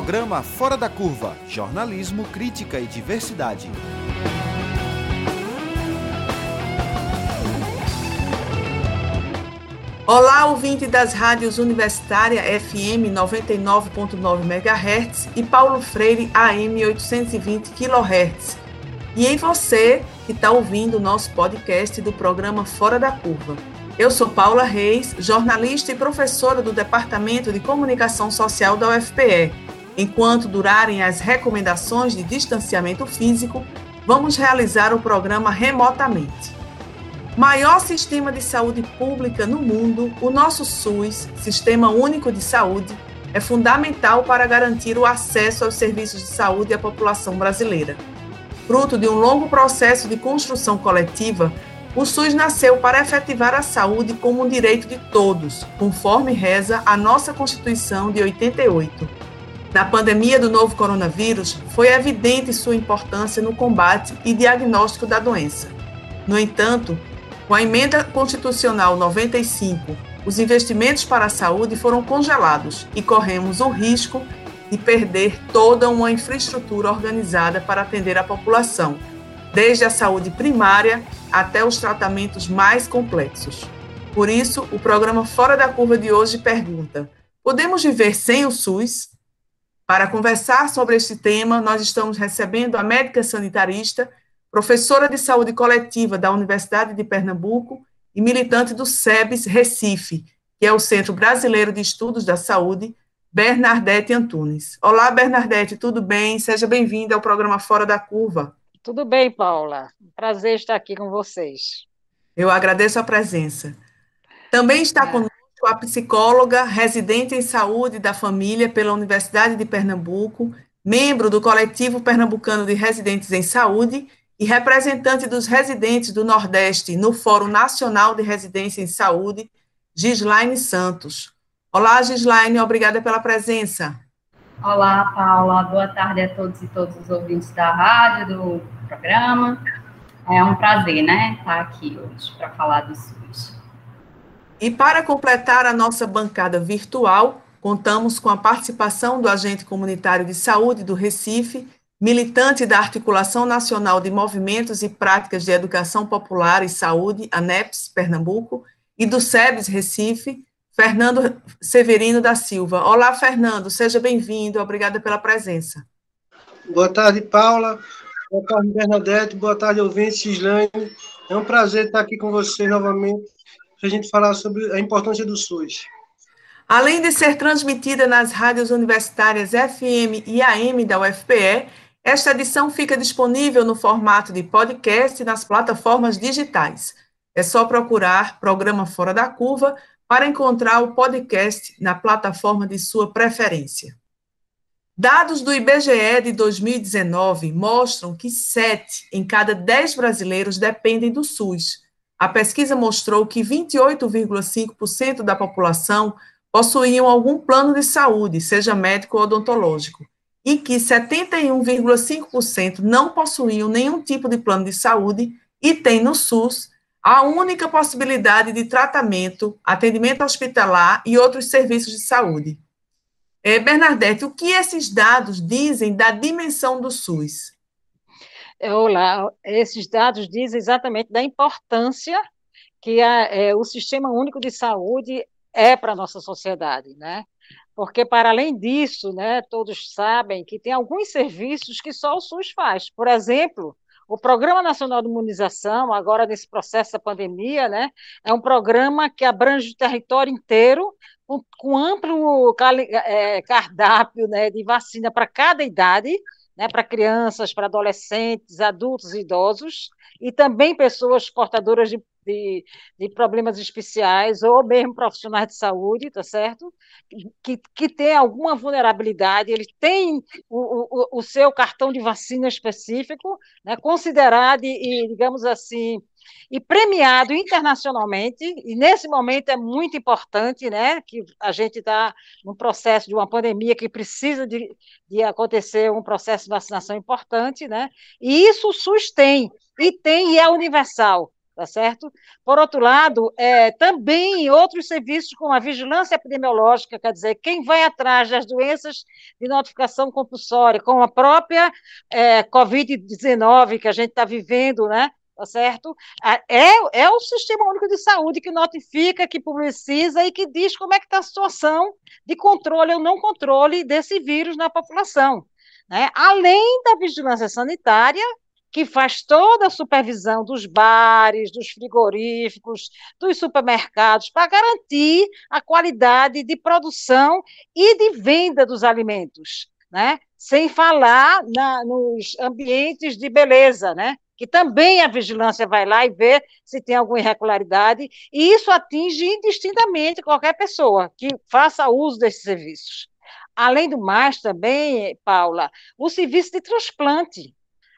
Programa Fora da Curva Jornalismo, Crítica e Diversidade. Olá, ouvinte das rádios Universitária FM 99.9 MHz e Paulo Freire AM 820 kHz. E em você que está ouvindo o nosso podcast do programa Fora da Curva. Eu sou Paula Reis, jornalista e professora do Departamento de Comunicação Social da UFPE. Enquanto durarem as recomendações de distanciamento físico, vamos realizar o programa remotamente. Maior sistema de saúde pública no mundo, o nosso SUS, Sistema Único de Saúde, é fundamental para garantir o acesso aos serviços de saúde à população brasileira. Fruto de um longo processo de construção coletiva, o SUS nasceu para efetivar a saúde como um direito de todos, conforme reza a nossa Constituição de 88. Na pandemia do novo coronavírus, foi evidente sua importância no combate e diagnóstico da doença. No entanto, com a emenda constitucional 95, os investimentos para a saúde foram congelados e corremos o risco de perder toda uma infraestrutura organizada para atender a população, desde a saúde primária até os tratamentos mais complexos. Por isso, o programa Fora da Curva de hoje pergunta: podemos viver sem o SUS? Para conversar sobre este tema, nós estamos recebendo a médica sanitarista, professora de saúde coletiva da Universidade de Pernambuco e militante do SEBS Recife, que é o Centro Brasileiro de Estudos da Saúde, Bernadette Antunes. Olá, Bernadette, tudo bem? Seja bem-vinda ao programa Fora da Curva. Tudo bem, Paula. Prazer estar aqui com vocês. Eu agradeço a presença. Também está é. conosco a psicóloga, residente em saúde da família pela Universidade de Pernambuco, membro do coletivo pernambucano de residentes em saúde e representante dos residentes do Nordeste no Fórum Nacional de Residência em Saúde, Gislaine Santos. Olá, Gislaine, obrigada pela presença. Olá, Paula. Boa tarde a todos e todos os ouvintes da rádio, do programa. É um prazer, né, estar aqui hoje para falar do. E para completar a nossa bancada virtual, contamos com a participação do agente comunitário de saúde do Recife, militante da Articulação Nacional de Movimentos e Práticas de Educação Popular e Saúde, ANEPS, Pernambuco, e do SEBS Recife, Fernando Severino da Silva. Olá, Fernando, seja bem-vindo, obrigada pela presença. Boa tarde, Paula. Boa tarde, Bernadette. Boa tarde, ouvinte, Gislaine. É um prazer estar aqui com você novamente para a gente falar sobre a importância do SUS. Além de ser transmitida nas rádios universitárias FM e AM da UFPE, esta edição fica disponível no formato de podcast nas plataformas digitais. É só procurar Programa Fora da Curva para encontrar o podcast na plataforma de sua preferência. Dados do IBGE de 2019 mostram que 7 em cada 10 brasileiros dependem do SUS. A pesquisa mostrou que 28,5% da população possuíam algum plano de saúde, seja médico ou odontológico, e que 71,5% não possuíam nenhum tipo de plano de saúde e têm no SUS a única possibilidade de tratamento, atendimento hospitalar e outros serviços de saúde. É, Bernadette, o que esses dados dizem da dimensão do SUS? Olá, esses dados dizem exatamente da importância que a, é, o Sistema Único de Saúde é para a nossa sociedade, né? Porque, para além disso, né, todos sabem que tem alguns serviços que só o SUS faz. Por exemplo, o Programa Nacional de Imunização, agora nesse processo da pandemia, né, é um programa que abrange o território inteiro, com, com amplo é, cardápio né, de vacina para cada idade, né, para crianças, para adolescentes, adultos idosos, e também pessoas portadoras de de, de problemas especiais ou mesmo profissionais de saúde, tá certo? Que, que tem alguma vulnerabilidade, eles têm o, o, o seu cartão de vacina específico, né, considerado e, digamos assim, e premiado internacionalmente, e nesse momento é muito importante, né, que a gente está num processo de uma pandemia que precisa de, de acontecer um processo de vacinação importante, né, e isso o SUS tem, e tem e é universal, tá certo? Por outro lado, é, também outros serviços como a vigilância epidemiológica, quer dizer, quem vai atrás das doenças de notificação compulsória, como a própria é, Covid-19 que a gente está vivendo, né? Tá certo? É, é o Sistema Único de Saúde que notifica, que publiciza e que diz como é que está a situação de controle ou não controle desse vírus na população. Né? Além da vigilância sanitária, que faz toda a supervisão dos bares, dos frigoríficos, dos supermercados, para garantir a qualidade de produção e de venda dos alimentos, né? sem falar na, nos ambientes de beleza, né? que também a vigilância vai lá e vê se tem alguma irregularidade, e isso atinge indistintamente qualquer pessoa que faça uso desses serviços. Além do mais, também, Paula, o serviço de transplante.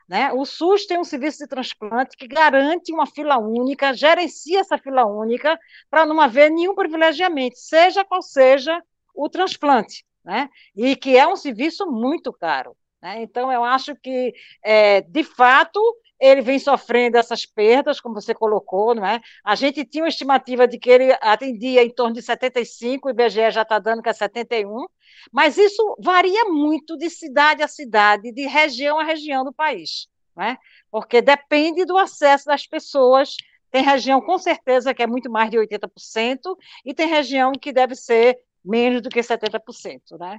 Né? O SUS tem um serviço de transplante que garante uma fila única, gerencia essa fila única, para não haver nenhum privilegiamento, seja qual seja o transplante. Né? E que é um serviço muito caro. Né? Então, eu acho que, é, de fato, ele vem sofrendo essas perdas, como você colocou, não é? A gente tinha uma estimativa de que ele atendia em torno de 75, o IBGE já está dando que é 71, mas isso varia muito de cidade a cidade, de região a região do país, né? porque depende do acesso das pessoas. Tem região, com certeza, que é muito mais de 80%, e tem região que deve ser menos do que 70%. Né?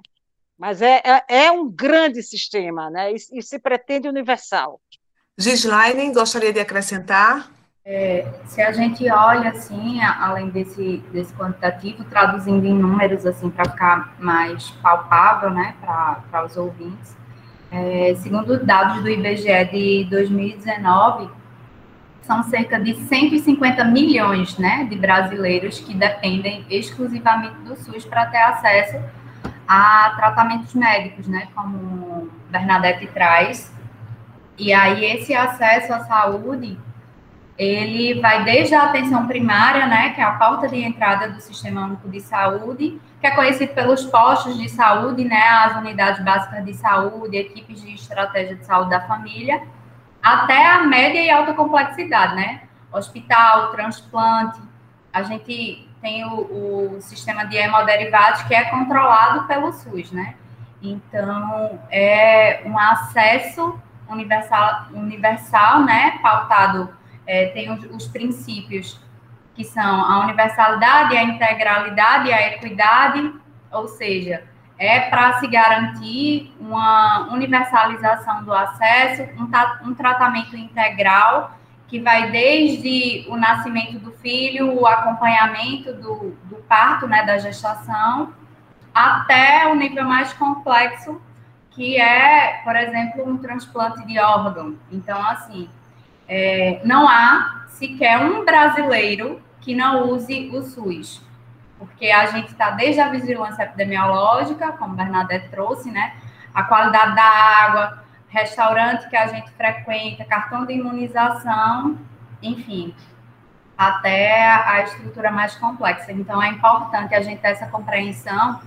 Mas é, é, é um grande sistema, né? e, e se pretende universal. Gislaine, gostaria de acrescentar? É, se a gente olha assim, além desse, desse quantitativo, traduzindo em números assim para ficar mais palpável, né, para os ouvintes, é, segundo dados do IBGE de 2019, são cerca de 150 milhões, né, de brasileiros que dependem exclusivamente do SUS para ter acesso a tratamentos médicos, né, como Bernadette traz. E aí esse acesso à saúde ele vai desde a atenção primária, né, que é a porta de entrada do Sistema Único de Saúde, que é conhecido pelos postos de saúde, né, as unidades básicas de saúde, equipes de estratégia de saúde da família, até a média e alta complexidade, né, hospital, transplante, a gente tem o, o sistema de hemoderivados que é controlado pelo SUS, né, então é um acesso universal, universal, né, pautado é, tem os, os, princípios que são a universalidade, a integralidade a equidade, ou seja, é para se garantir uma universalização do acesso, um, um tratamento integral que vai desde o nascimento do filho, o acompanhamento do, do parto, né, da gestação, até o nível mais complexo, que é, por exemplo, um transplante de órgão. Então, assim, é, não há sequer um brasileiro que não use o SUS, porque a gente está desde a vigilância epidemiológica, como Bernadette trouxe, né? A qualidade da água, restaurante que a gente frequenta, cartão de imunização, enfim, até a estrutura mais complexa. Então, é importante a gente ter essa compreensão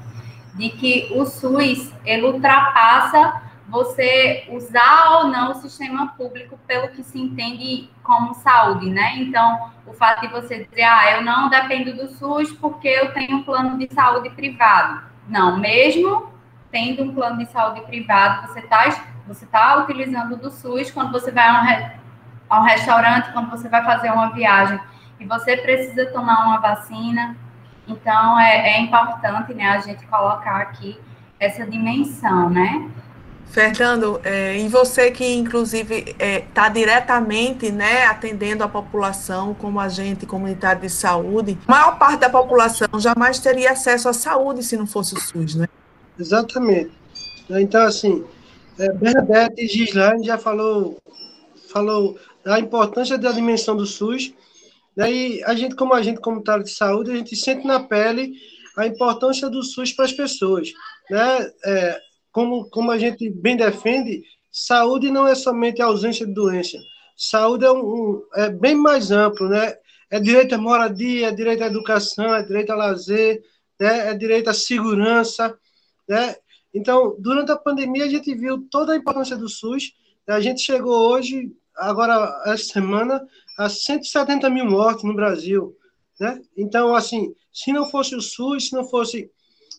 de que o SUS, ele ultrapassa você usar ou não o sistema público pelo que se entende como saúde, né? Então, o fato de você dizer, ah, eu não dependo do SUS porque eu tenho um plano de saúde privado. Não, mesmo tendo um plano de saúde privado, você está você tá utilizando do SUS quando você vai a um, re, a um restaurante, quando você vai fazer uma viagem e você precisa tomar uma vacina. Então, é, é importante, né, a gente colocar aqui essa dimensão, né? Fernando, é, e você que inclusive está é, tá diretamente né, atendendo a população como agente comunitário de saúde, a maior parte da população jamais teria acesso à saúde se não fosse o SUS, né? Exatamente. Então, assim, é, Bernadette e Gislaine já falou, falou da importância da dimensão do SUS, né, e a gente, como agente comunitário de saúde, a gente sente na pele a importância do SUS para as pessoas. Né? É, como, como a gente bem defende, saúde não é somente a ausência de doença. Saúde é, um, é bem mais amplo, né? É direito à moradia, é direito à educação, é direito a lazer, né? é direito à segurança, né? Então, durante a pandemia, a gente viu toda a importância do SUS. A gente chegou hoje, agora, essa semana, a 170 mil mortes no Brasil. Né? Então, assim, se não fosse o SUS, se não fosse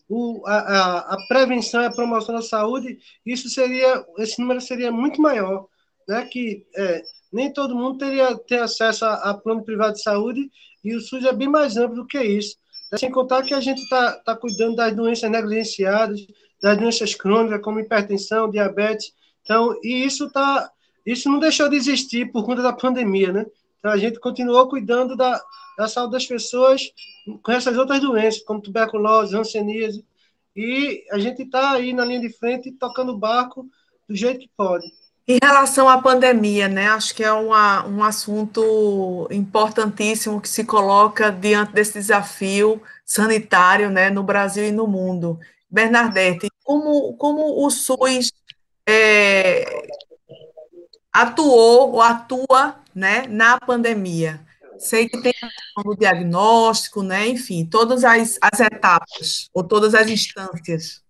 o, a, a, prevenção e a promoção da saúde, isso seria, esse número seria muito maior, né? Que é, nem todo mundo teria ter acesso a, a, plano privado de saúde e o SUS é bem mais amplo do que isso. Sem contar que a gente está tá cuidando das doenças negligenciadas, das doenças crônicas como hipertensão, diabetes. Então, e isso tá, isso não deixou de existir por conta da pandemia, né? Então, a gente continuou cuidando da, da saúde das pessoas com essas outras doenças, como tuberculose, hanseníase, e a gente está aí na linha de frente tocando o barco do jeito que pode. Em relação à pandemia, né, acho que é uma, um assunto importantíssimo que se coloca diante desse desafio sanitário né, no Brasil e no mundo. Bernadette, como, como o SUS é, atuou ou atua né, na pandemia? Sei que tem o diagnóstico, né? Enfim, todas as, as etapas, ou todas as instâncias.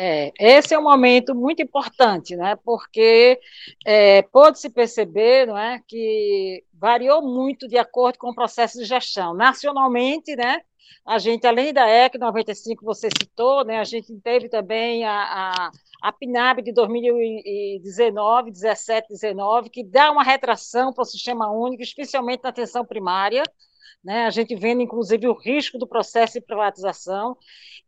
É, esse é um momento muito importante, né? Porque é, pôde-se perceber, não é, que variou muito de acordo com o processo de gestão. Nacionalmente, né? A gente, além da EC 95, você citou, né? A gente teve também a, a a PNAB de 2019, 17, 19, que dá uma retração para o sistema único, especialmente na atenção primária, né? a gente vendo, inclusive, o risco do processo de privatização.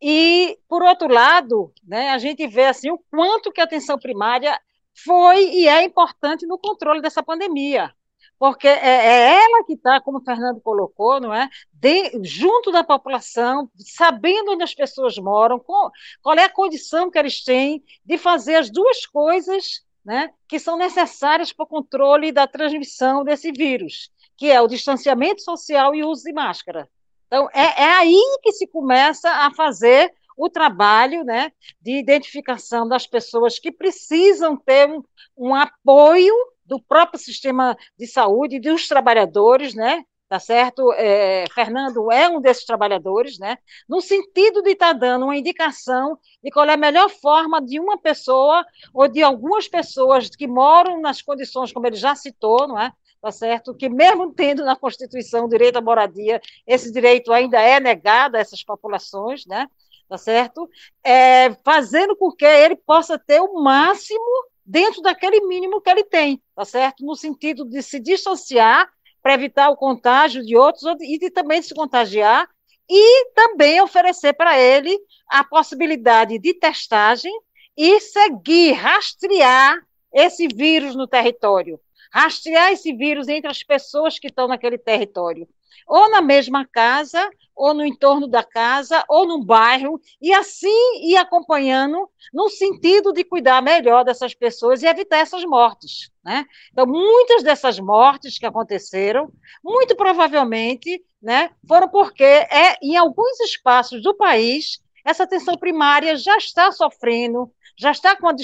E, por outro lado, né, a gente vê assim, o quanto que a atenção primária foi e é importante no controle dessa pandemia porque é, é ela que está, como o Fernando colocou, não é? De, junto da população, sabendo onde as pessoas moram, qual, qual é a condição que eles têm de fazer as duas coisas né, que são necessárias para o controle da transmissão desse vírus, que é o distanciamento social e o uso de máscara. Então, é, é aí que se começa a fazer o trabalho né, de identificação das pessoas que precisam ter um, um apoio do próprio sistema de saúde, dos trabalhadores, né? Tá certo? É, Fernando é um desses trabalhadores, né? No sentido de estar tá dando uma indicação de qual é a melhor forma de uma pessoa ou de algumas pessoas que moram nas condições, como ele já citou, não é? Tá certo? Que mesmo tendo na Constituição o direito à moradia, esse direito ainda é negado a essas populações, né? Tá certo? É, fazendo com que ele possa ter o máximo dentro daquele mínimo que ele tem, tá certo? No sentido de se distanciar para evitar o contágio de outros e de também se contagiar e também oferecer para ele a possibilidade de testagem e seguir, rastrear esse vírus no território, rastrear esse vírus entre as pessoas que estão naquele território, ou na mesma casa, ou no entorno da casa, ou no bairro, e assim ir acompanhando no sentido de cuidar melhor dessas pessoas e evitar essas mortes. Né? Então, muitas dessas mortes que aconteceram, muito provavelmente, né, foram porque é, em alguns espaços do país essa atenção primária já está sofrendo, já está com a,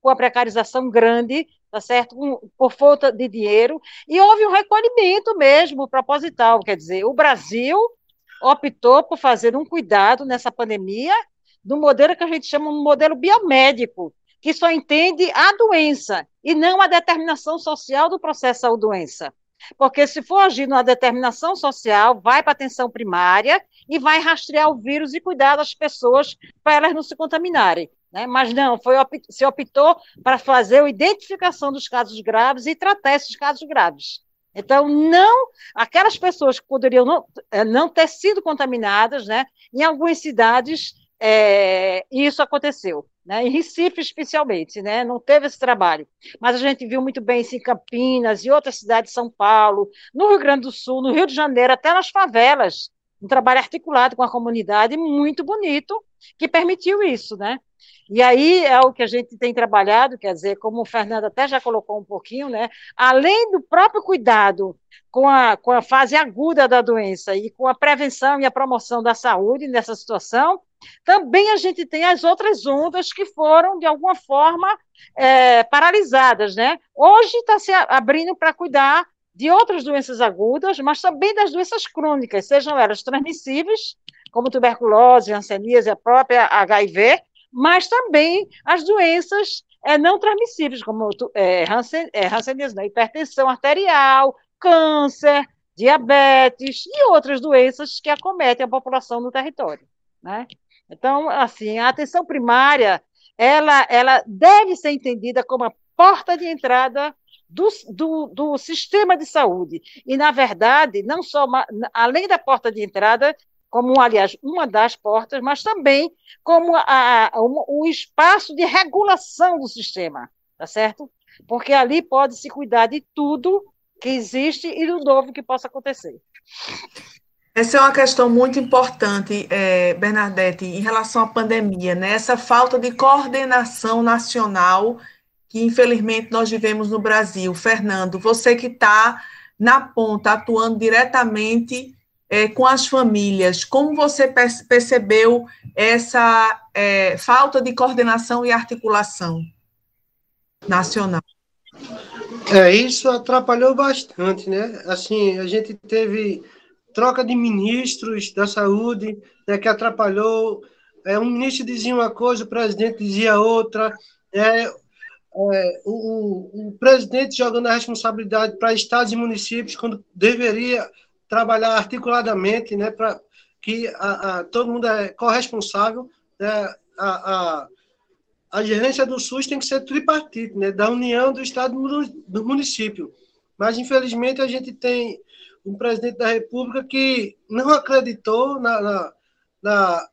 com a precarização grande, tá certo? por falta de dinheiro, e houve um recolhimento mesmo proposital, quer dizer, o Brasil optou por fazer um cuidado nessa pandemia do modelo que a gente chama de modelo biomédico, que só entende a doença e não a determinação social do processo saúde-doença. Porque se for agir numa determinação social, vai para a atenção primária e vai rastrear o vírus e cuidar das pessoas para elas não se contaminarem. Né? Mas não, foi, se optou para fazer a identificação dos casos graves e tratar esses casos graves. Então, não, aquelas pessoas que poderiam não, eh, não ter sido contaminadas, né, em algumas cidades, é, isso aconteceu. Né, em Recife, especialmente, né, não teve esse trabalho. Mas a gente viu muito bem isso em Campinas e outras cidades de São Paulo, no Rio Grande do Sul, no Rio de Janeiro, até nas favelas. Um trabalho articulado com a comunidade muito bonito, que permitiu isso, né? E aí é o que a gente tem trabalhado, quer dizer, como o Fernando até já colocou um pouquinho, né? Além do próprio cuidado com a, com a fase aguda da doença e com a prevenção e a promoção da saúde nessa situação, também a gente tem as outras ondas que foram, de alguma forma, é, paralisadas, né? Hoje está se abrindo para cuidar de outras doenças agudas, mas também das doenças crônicas, sejam elas transmissíveis, como tuberculose, hanseníase, a própria HIV, mas também as doenças é, não transmissíveis, como é, Hansen, é, né? hipertensão arterial, câncer, diabetes e outras doenças que acometem a população no território, né? Então, assim, a atenção primária, ela, ela deve ser entendida como a porta de entrada do, do, do, sistema de saúde. E, na verdade, não só uma, além da porta de entrada, como, aliás, uma das portas, mas também como a, a, um, espaço de regulação do sistema, tá certo? Porque ali pode se cuidar de tudo que existe e do novo que possa acontecer. Essa é uma questão muito importante, é, Bernadette, em relação à pandemia, né? Essa falta de coordenação nacional que, infelizmente, nós vivemos no Brasil. Fernando, você que está na ponta, atuando diretamente é, com as famílias, como você percebeu essa é, falta de coordenação e articulação nacional? É, isso atrapalhou bastante, né? Assim, a gente teve troca de ministros da saúde, né, que atrapalhou. É, um ministro dizia uma coisa, o presidente dizia outra. É, é, o, o, presidente jogando a responsabilidade para estados e municípios, quando deveria trabalhar articuladamente, né, para que a, a, todo mundo é corresponsável. Né, a, a, gerência do SUS tem que ser tripartite, né, da União, do Estado do município. Mas, infelizmente, a gente tem um presidente da República que não acreditou na, na, na,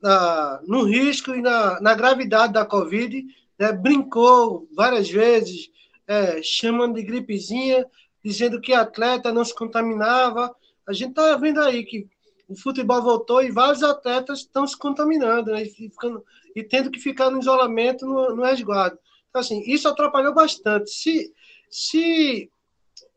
na no risco e na, na gravidade da Covid, né, brincou várias vezes, é, chamando de gripezinha, dizendo que atleta não se contaminava. A gente está vendo aí que o futebol voltou e vários atletas estão se contaminando né, e, ficando, e tendo que ficar no isolamento, no, no resguardo. Então, assim, isso atrapalhou bastante. Se, se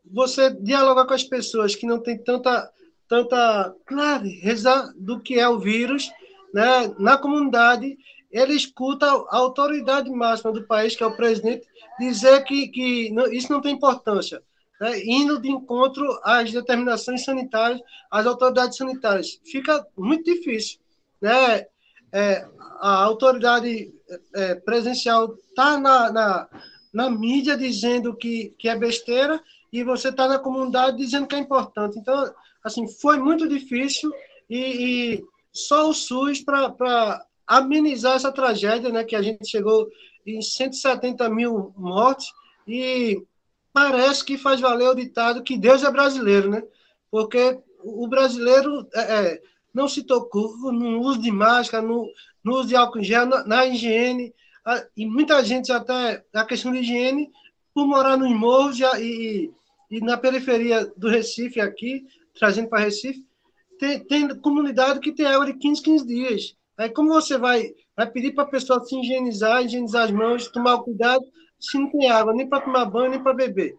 você dialogar com as pessoas que não têm tanta, tanta clareza do que é o vírus, né, na comunidade, ele escuta a autoridade máxima do país, que é o presidente, dizer que, que não, isso não tem importância né, indo de encontro às determinações sanitárias, às autoridades sanitárias. Fica muito difícil. Né? É, a autoridade é, presencial está na, na, na, mídia dizendo que, que é besteira e você está na comunidade dizendo que é importante. Então, assim, foi muito difícil e, e só o SUS para amenizar essa tragédia, né, que a gente chegou em 170 mil mortes e parece que faz valer o ditado que Deus é brasileiro, né? Porque o brasileiro é, é, não se tocou no uso de máscara, no, no uso de álcool em gel, na, na higiene, a, e muita gente até a questão de higiene, por morar nos morros e, e, e na periferia do Recife aqui, trazendo para Recife, tem, tem comunidade que tem água de 15, 15 dias. Aí como você vai, vai pedir para a pessoa se higienizar, higienizar as mãos, tomar cuidado, se não tem água nem para tomar banho, nem para beber.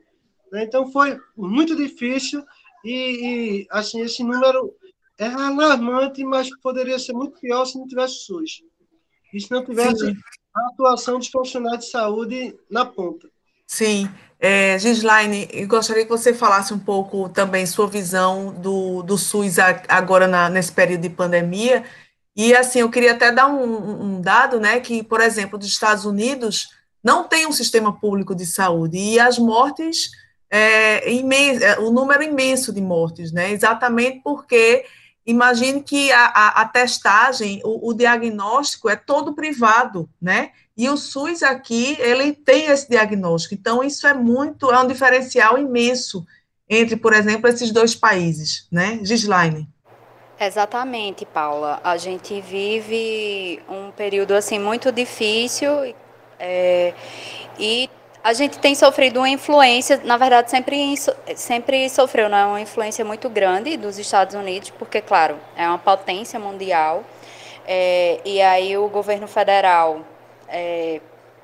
Né? Então foi muito difícil e, e, assim esse número é alarmante, mas poderia ser muito pior se não tivesse SUS. E se não tivesse Sim. a atuação dos profissionais de saúde na ponta. Sim. É, Gislaine, eu gostaria que você falasse um pouco também sua visão do, do SUS agora na, nesse período de pandemia. E assim, eu queria até dar um, um dado, né, que, por exemplo, dos Estados Unidos, não tem um sistema público de saúde e as mortes, é, imenso, é, o número imenso de mortes, né? Exatamente porque imagine que a, a, a testagem, o, o, diagnóstico é todo privado, né? E o SUS aqui, ele tem esse diagnóstico. Então, isso é muito, é um diferencial imenso entre, por exemplo, esses dois países, né? Gislaine. Exatamente, Paula. A gente vive um período assim muito difícil é, e a gente tem sofrido uma influência, na verdade sempre, sempre sofreu né, uma influência muito grande dos Estados Unidos, porque, claro, é uma potência mundial, é, e aí o governo federal é,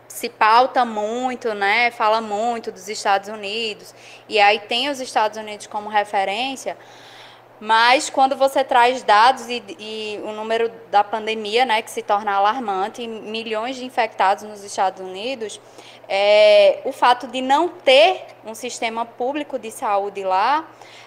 se pauta muito, né, fala muito dos Estados Unidos, e aí tem os Estados Unidos como referência, mas quando você traz dados e, e, o número da pandemia, né, que se torna alarmante, milhões de infectados nos Estados Unidos, é, o fato de não ter um sistema público de saúde lá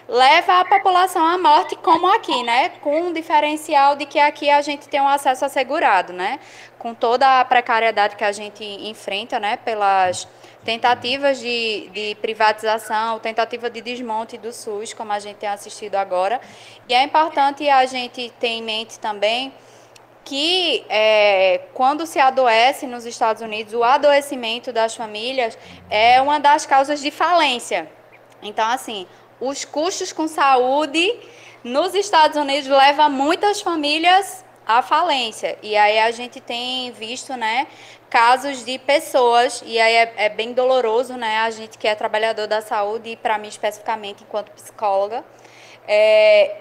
leva a população à morte, como aqui, né? Com um diferencial de que aqui a gente tem um acesso assegurado, né? Com toda a precariedade que a gente enfrenta, né? Pelas tentativas de, de privatização, tentativa de desmonte do SUS, como a gente tem assistido agora. E é importante a gente ter em mente também que é, quando se adoece nos Estados Unidos, o adoecimento das famílias é uma das causas de falência. Então, assim, os custos com saúde nos Estados Unidos levam muitas famílias à falência. E aí a gente tem visto, né, casos de pessoas, e aí é, é bem doloroso, né, a gente que é trabalhador da saúde, e para mim especificamente enquanto psicóloga, é,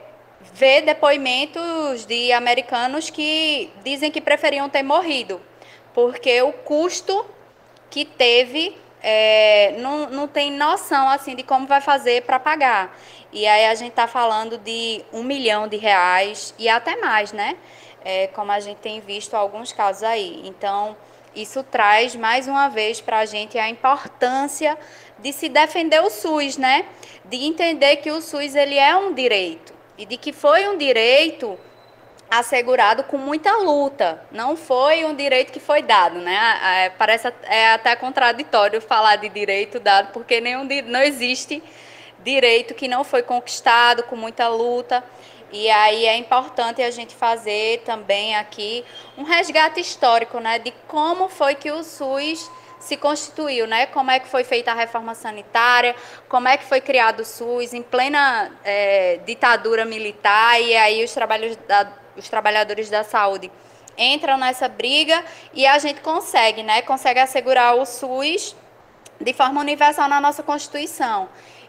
ver depoimentos de americanos que dizem que preferiam ter morrido, porque o custo que teve é, não, não tem noção assim de como vai fazer para pagar. E aí a gente está falando de um milhão de reais e até mais, né? É, como a gente tem visto alguns casos aí. Então, isso traz mais uma vez para a gente a importância de se defender o SUS, né? De entender que o SUS ele é um direito e de que foi um direito assegurado com muita luta. Não foi um direito que foi dado, né? É, parece é até contraditório falar de direito dado, porque nenhum não existe direito que não foi conquistado com muita luta. E aí é importante a gente fazer também aqui um resgate histórico, né, de como foi que o SUS se constituiu, né? Como é que foi feita a reforma sanitária, como é que foi criado o SUS em plena é, ditadura militar e aí os, trabalhos da, os trabalhadores da saúde entram nessa briga e a gente consegue, né? Consegue assegurar o SUS de forma universal na nossa Constituição.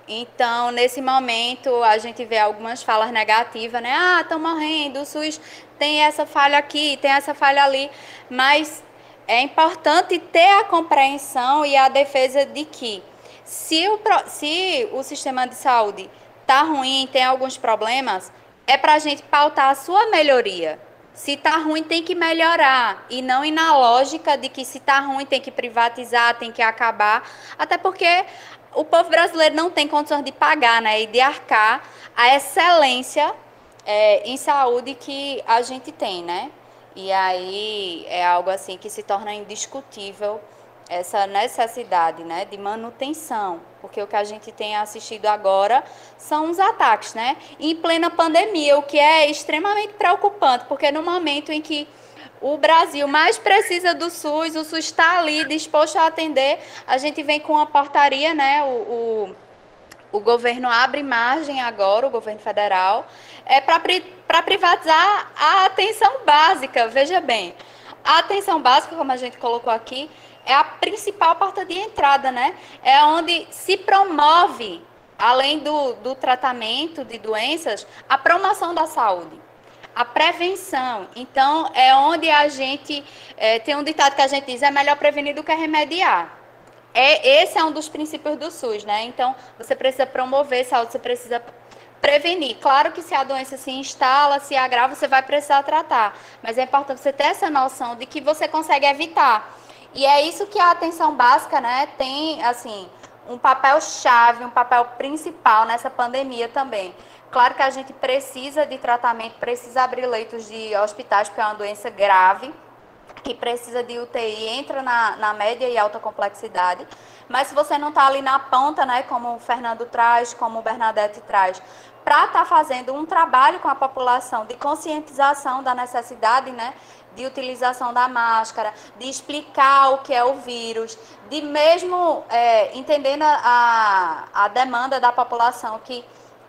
Então, nesse momento, a gente vê algumas falas negativas, né? Ah, estão morrendo, o SUS tem essa falha aqui, tem essa falha ali, mas é importante ter a compreensão e a defesa de que se o, se o sistema de saúde está ruim, tem alguns problemas, é para a gente pautar a sua melhoria. Se está ruim, tem que melhorar. E não ir na lógica de que se está ruim, tem que privatizar, tem que acabar. Até porque o povo brasileiro não tem condições de pagar né, e de arcar a excelência é, em saúde que a gente tem, né? E aí é algo assim que se torna indiscutível essa necessidade né, de manutenção, porque o que a gente tem assistido agora são os ataques, né? Em plena pandemia, o que é extremamente preocupante, porque no momento em que o Brasil mais precisa do SUS, o SUS está ali disposto a atender, a gente vem com a portaria, né? O, o, o governo abre margem agora, o governo federal, é para privatizar a atenção básica. Veja bem, a atenção básica, como a gente colocou aqui, é a principal porta de entrada, né? É onde se promove, além do, do tratamento de doenças, a promoção da saúde a prevenção. Então, é onde a gente é, tem um ditado que a gente diz: é melhor prevenir do que remediar. É, esse é um dos princípios do SUS, né? Então, você precisa promover saúde, você precisa prevenir. Claro que se a doença se instala, se agrava, você vai precisar tratar. Mas é importante você ter essa noção de que você consegue evitar. E é isso que a atenção básica, né, tem, assim, um papel chave, um papel principal nessa pandemia também. Claro que a gente precisa de tratamento, precisa abrir leitos de hospitais, porque é uma doença grave, que precisa de UTI, entra na, na média e alta complexidade. Mas se você não está ali na ponta, né, como o Fernando traz, como o Bernadette traz, para estar tá fazendo um trabalho com a população de conscientização da necessidade, né, de utilização da máscara, de explicar o que é o vírus, de mesmo é, entendendo a, a demanda da população que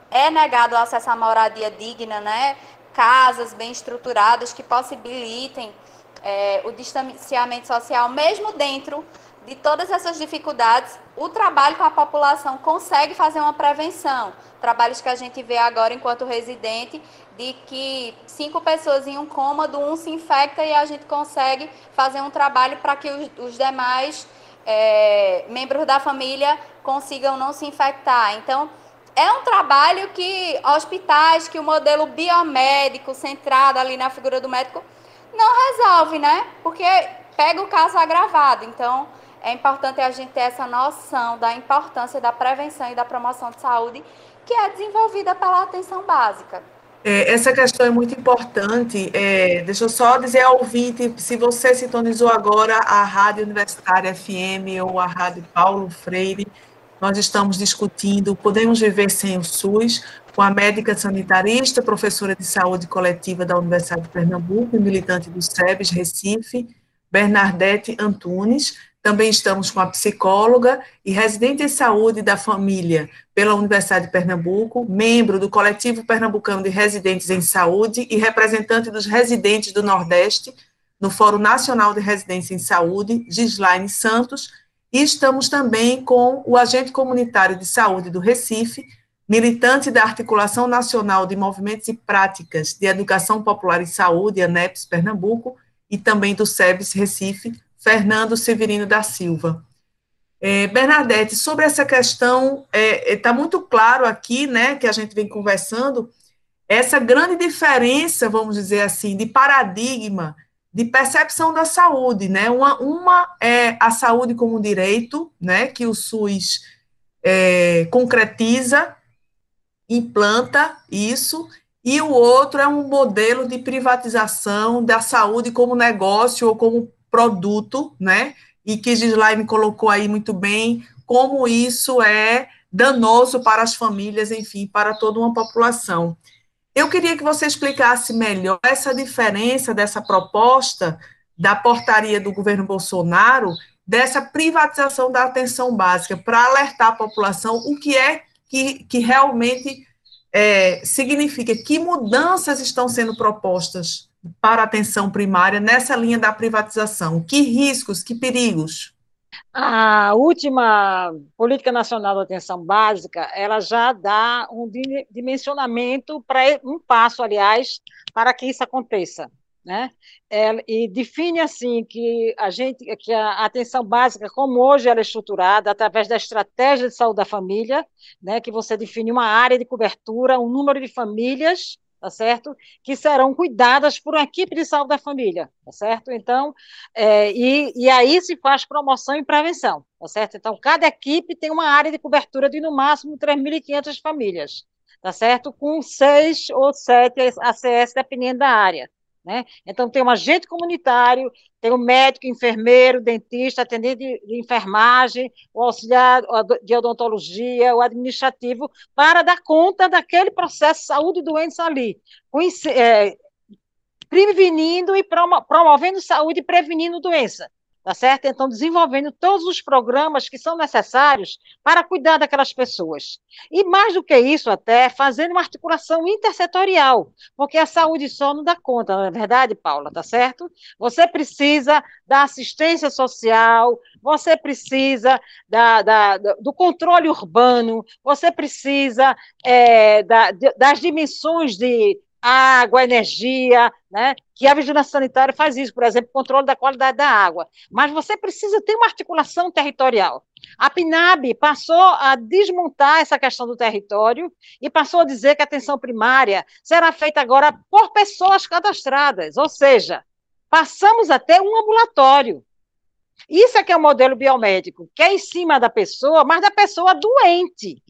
é negado o acesso à moradia digna, né? casas bem estruturadas que possibilitem é, o distanciamento social, mesmo dentro de todas essas dificuldades, o trabalho com a população consegue fazer uma prevenção. Trabalhos que a gente vê agora enquanto residente, de que cinco pessoas em um cômodo, um se infecta e a gente consegue fazer um trabalho para que os, os demais é, membros da família consigam não se infectar. Então, é um trabalho que hospitais, que o modelo biomédico centrado ali na figura do médico não resolve, né? Porque pega o caso agravado. Então, é importante a gente ter essa noção da importância da prevenção e da promoção de saúde que é desenvolvida pela atenção básica. É, essa questão é muito importante. É, deixa eu só dizer ao ouvinte, se você sintonizou agora a Rádio Universitária FM ou a Rádio Paulo Freire, nós estamos discutindo Podemos Viver Sem o SUS, com a médica sanitarista, professora de saúde coletiva da Universidade de Pernambuco e militante do SEBS Recife, Bernadette Antunes. Também estamos com a psicóloga e residente em saúde da família pela Universidade de Pernambuco, membro do Coletivo Pernambucano de Residentes em Saúde e representante dos residentes do Nordeste no Fórum Nacional de Residência em Saúde, Gislaine Santos, e estamos também com o agente comunitário de saúde do Recife, militante da Articulação Nacional de Movimentos e Práticas de Educação Popular e Saúde, ANEPS Pernambuco, e também do SEBS Recife, Fernando Severino da Silva. É, Bernadette, sobre essa questão, está é, é tá muito claro aqui, né, que a gente vem conversando, essa grande diferença, vamos dizer assim, de paradigma, de percepção da saúde, né, uma, uma é a saúde como direito, né, que o SUS é, concretiza, implanta isso, e o outro é um modelo de privatização da saúde como negócio ou como produto, né? E que Gislaine colocou aí muito bem como isso é danoso para as famílias, enfim, para toda uma população. Eu queria que você explicasse melhor essa diferença dessa proposta da portaria do governo Bolsonaro, dessa privatização da atenção básica, para alertar a população o que é que, que realmente é, significa, que mudanças estão sendo propostas para a atenção primária nessa linha da privatização? Que riscos, que perigos? A última Política Nacional de Atenção Básica, ela já dá um dimensionamento para um passo, aliás, para que isso aconteça, né? É, e define assim que a gente, que a atenção básica, como hoje ela é estruturada, através da estratégia de saúde da família, né? Que você define uma área de cobertura, um número de famílias tá certo? Que serão cuidadas por uma equipe de saúde da família, tá certo? Então, é, e, e aí se faz promoção e prevenção, tá certo? Então, cada equipe tem uma área de cobertura de no máximo 3.500 famílias, tá certo? Com seis ou sete ACS, dependendo da área. Né? Então, tem um agente comunitário, tem um médico, enfermeiro, dentista, atendente de, enfermagem, o auxiliar de odontologia, o administrativo, para dar conta daquele processo de saúde e doença ali, é, prevenindo e promovendo saúde e prevenindo doença tá certo? Então, desenvolvendo todos os programas que são necessários para cuidar daquelas pessoas. E mais do que isso, até fazendo uma articulação intersetorial, porque a saúde só não dá conta, não é verdade, Paula, tá certo? Você precisa da assistência social, você precisa da, da, do controle urbano, você precisa é, da, das dimensões de água, energia, né? Que a vigilância sanitária faz isso, por exemplo, controle da qualidade da água. Mas você precisa ter uma articulação territorial. A PNAB passou a desmontar essa questão do território e passou a dizer que a atenção primária será feita agora por pessoas cadastradas, ou seja, passamos a ter um ambulatório. Isso é que é o modelo biomédico, que é em cima da pessoa, mas da pessoa doente,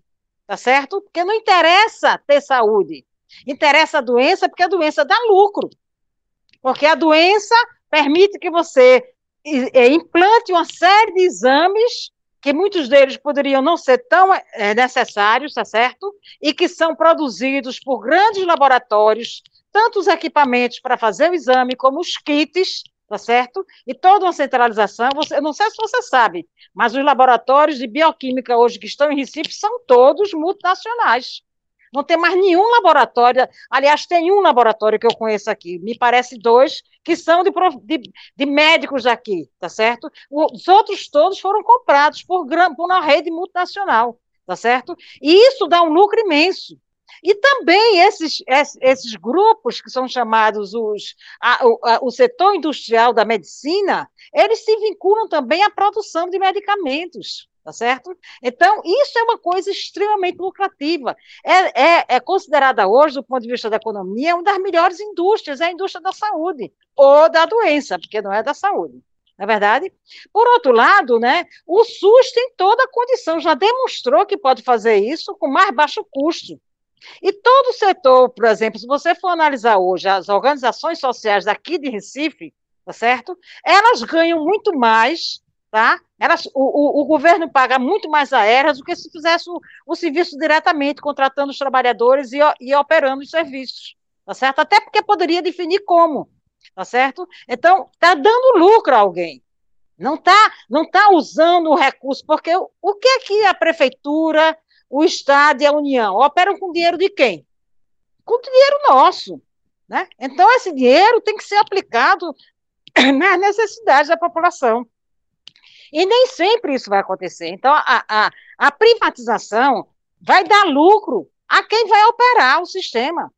tá certo? Porque não interessa ter saúde, Interessa a doença porque a doença dá lucro. Porque a doença permite que você é, implante uma série de exames que muitos deles poderiam não ser tão é, necessários, tá certo? E que são produzidos por grandes laboratórios, tanto os equipamentos para fazer o exame como os kits, tá certo? E toda uma centralização, você, eu não sei se você sabe, mas os laboratórios de bioquímica hoje que estão em Recife são todos multinacionais. Não tem mais nenhum laboratório. Aliás, tem um laboratório que eu conheço aqui, me parece dois, que são de, de, de médicos daqui, tá certo? Os outros todos foram comprados por, por uma rede multinacional, tá certo? E isso dá um lucro imenso. E também esses, esses grupos que são chamados os, a, a, o setor industrial da medicina, eles se vinculam também à produção de medicamentos tá certo? Então, isso é uma coisa extremamente lucrativa. É, é, é, considerada hoje, do ponto de vista da economia, uma das melhores indústrias, é a indústria da saúde, ou da doença, porque não é da saúde. É verdade? Por outro lado, né, o SUS tem toda a condição, já demonstrou que pode fazer isso com mais baixo custo. E todo o setor, por exemplo, se você for analisar hoje as organizações sociais daqui de Recife, tá certo? Elas ganham muito mais, tá? Elas, o, o, o governo paga muito mais a elas do que se fizesse o, o serviço diretamente, contratando os trabalhadores e, e operando os serviços, tá certo? Até porque poderia definir como, tá certo? Então, está dando lucro a alguém. Não está não tá usando o recurso, porque o, o que é que a prefeitura, o Estado e a União operam com dinheiro de quem? Com dinheiro nosso. Né? Então, esse dinheiro tem que ser aplicado nas necessidades da população. E nem sempre isso vai acontecer. Então, a, a, a privatização vai dar lucro a quem vai operar o sistema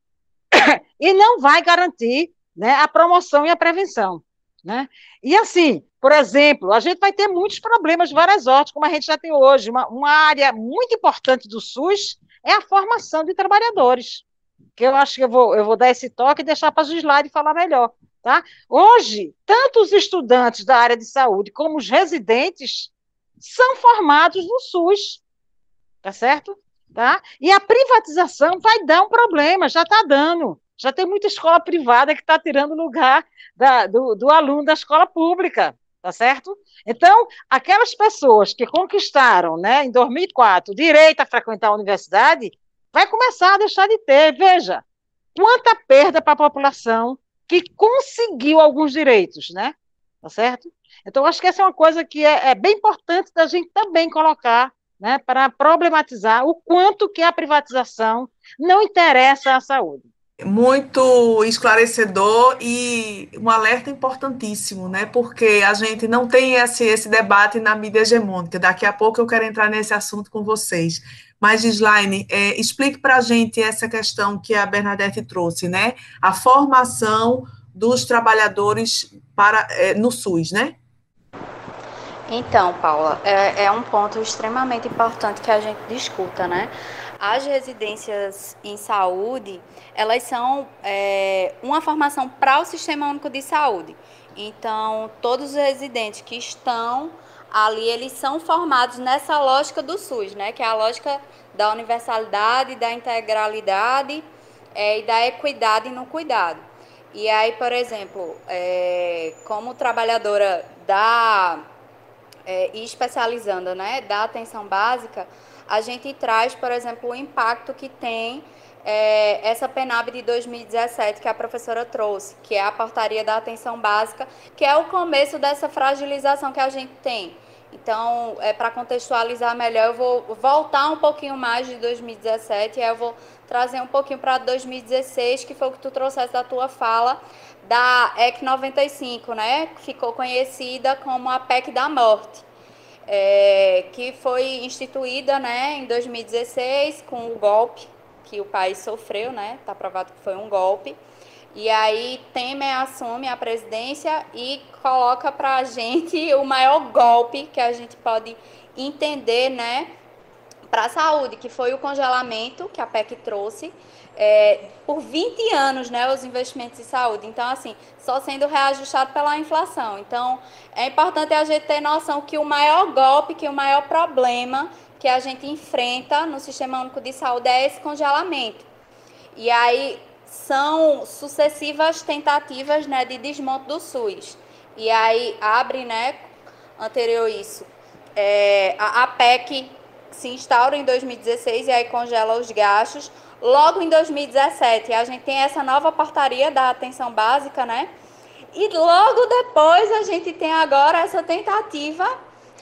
e não vai garantir né, a promoção e a prevenção. Né? E assim, por exemplo, a gente vai ter muitos problemas de várias ordens, como a gente já tem hoje. Uma, uma área muito importante do SUS é a formação de trabalhadores, que eu acho que eu vou, eu vou dar esse toque e deixar para a Gislaide falar melhor. Tá? Hoje, tanto os estudantes da área de saúde como os residentes são formados no SUS, tá certo? Tá? E a privatização vai dar um problema, já está dando. Já tem muita escola privada que está tirando lugar da, do, do aluno da escola pública, tá certo? Então, aquelas pessoas que conquistaram, né, em 2004, direito a frequentar a universidade, vai começar a deixar de ter. Veja, quanta perda para a população que conseguiu alguns direitos, né? Tá certo? Então, acho que essa é uma coisa que é, é bem importante da gente também colocar, né, para problematizar o quanto que a privatização não interessa à saúde muito esclarecedor e um alerta importantíssimo, né? Porque a gente não tem esse, esse debate na mídia hegemônica. Daqui a pouco eu quero entrar nesse assunto com vocês. Mas, Gislaine, é, explique para a gente essa questão que a Bernadette trouxe, né? A formação dos trabalhadores para, é, no SUS, né? Então, Paula, é, é um ponto extremamente importante que a gente discuta, né? As residências em saúde, elas são é, uma formação para o Sistema Único de Saúde. Então, todos os residentes que estão ali, eles são formados nessa lógica do SUS, né? Que é a lógica da universalidade, da integralidade é, e da equidade no cuidado. E aí, por exemplo, é, como trabalhadora da é, especializando, né, da atenção básica, a gente traz, por exemplo, o impacto que tem é, essa PENAB de 2017 que a professora trouxe, que é a portaria da atenção básica, que é o começo dessa fragilização que a gente tem. Então, é, para contextualizar melhor, eu vou voltar um pouquinho mais de 2017 e aí eu vou trazer um pouquinho para 2016, que foi o que tu trouxeste da tua fala, da EC 95, né? Ficou conhecida como a PEC da morte é, que foi instituída né, em 2016 com o golpe que o país sofreu, né? Está provado que foi um golpe. E aí Temer assume a presidência e coloca para a gente o maior golpe que a gente pode entender, né? Para a saúde, que foi o congelamento que a PEC trouxe é, por 20 anos, né, os investimentos em saúde. Então, assim, só sendo reajustado pela inflação. Então, é importante a gente ter noção que o maior golpe, que o maior problema que a gente enfrenta no Sistema Único de Saúde é esse congelamento. E aí são sucessivas tentativas, né, de desmonte do SUS. E aí abre, né, anterior isso, é, a, a PEC se instaura em 2016 e aí congela os gastos Logo em 2017, a gente tem essa nova portaria da atenção básica, né? E logo depois a gente tem agora essa tentativa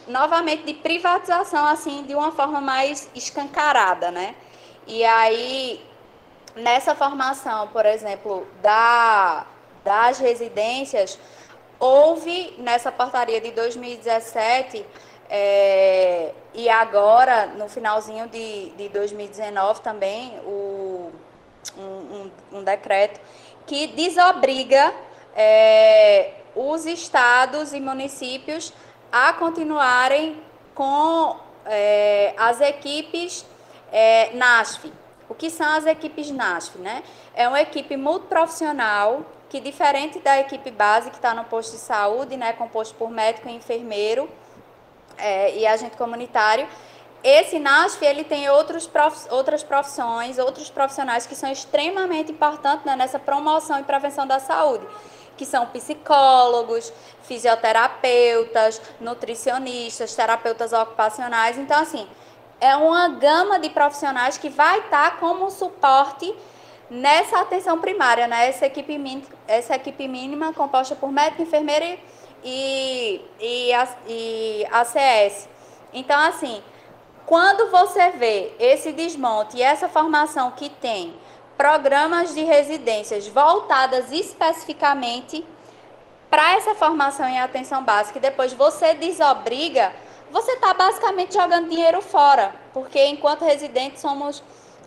novamente de privatização assim de uma forma mais escancarada, né? E aí nessa formação, por exemplo, da das residências, houve nessa portaria de 2017 é, e agora, no finalzinho de, de 2019 também, o, um, um, um decreto que desobriga é, os estados e municípios a continuarem com é, as equipes é, NASF. O que são as equipes NASF? Né? É uma equipe multiprofissional que, diferente da equipe base que está no posto de saúde, né, composto por médico e enfermeiro, é, e agente comunitário, esse NASF ele tem outros prof, outras profissões, outros profissionais que são extremamente importantes né, nessa promoção e prevenção da saúde, que são psicólogos, fisioterapeutas, nutricionistas, terapeutas ocupacionais. Então, assim, é uma gama de profissionais que vai estar como suporte nessa atenção primária, né? Essa equipe, essa equipe mínima composta por médico, enfermeira e, e, e ACS. Então, assim, quando você vê esse desmonte e essa formação que tem programas de residências voltadas especificamente para essa formação em atenção básica e depois você desobriga, você está basicamente jogando dinheiro fora, porque enquanto residentes somos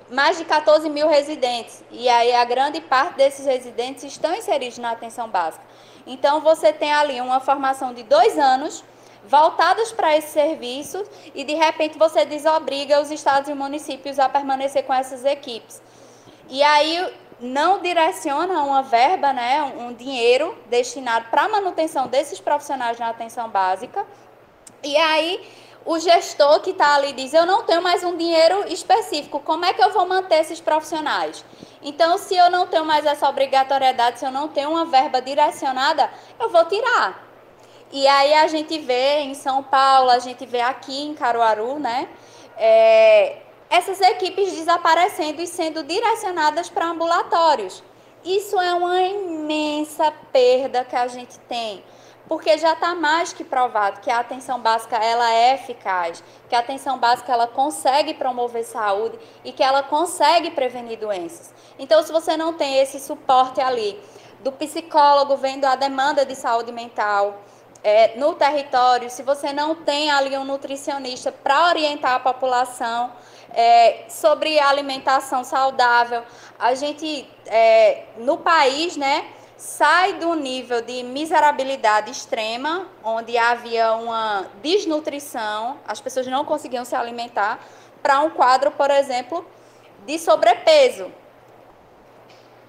mais de 14 mil residentes, e aí a grande parte desses residentes estão inseridos na atenção básica. Então você tem ali uma formação de dois anos voltados para esse serviço e de repente você desobriga os estados e municípios a permanecer com essas equipes. E aí não direciona uma verba, né, um dinheiro destinado para a manutenção desses profissionais na atenção básica. E aí o gestor que está ali diz: Eu não tenho mais um dinheiro específico, como é que eu vou manter esses profissionais? Então, se eu não tenho mais essa obrigatoriedade, se eu não tenho uma verba direcionada, eu vou tirar. E aí a gente vê em São Paulo, a gente vê aqui em Caruaru, né? É, essas equipes desaparecendo e sendo direcionadas para ambulatórios. Isso é uma imensa perda que a gente tem, porque já está mais que provado que a atenção básica ela é eficaz, que a atenção básica ela consegue promover saúde e que ela consegue prevenir doenças. Então, se você não tem esse suporte ali do psicólogo vendo a demanda de saúde mental, é, no território, se você não tem ali um nutricionista para orientar a população é, sobre alimentação saudável, a gente, é, no país, né, sai do nível de miserabilidade extrema, onde havia uma desnutrição, as pessoas não conseguiam se alimentar, para um quadro, por exemplo, de sobrepeso.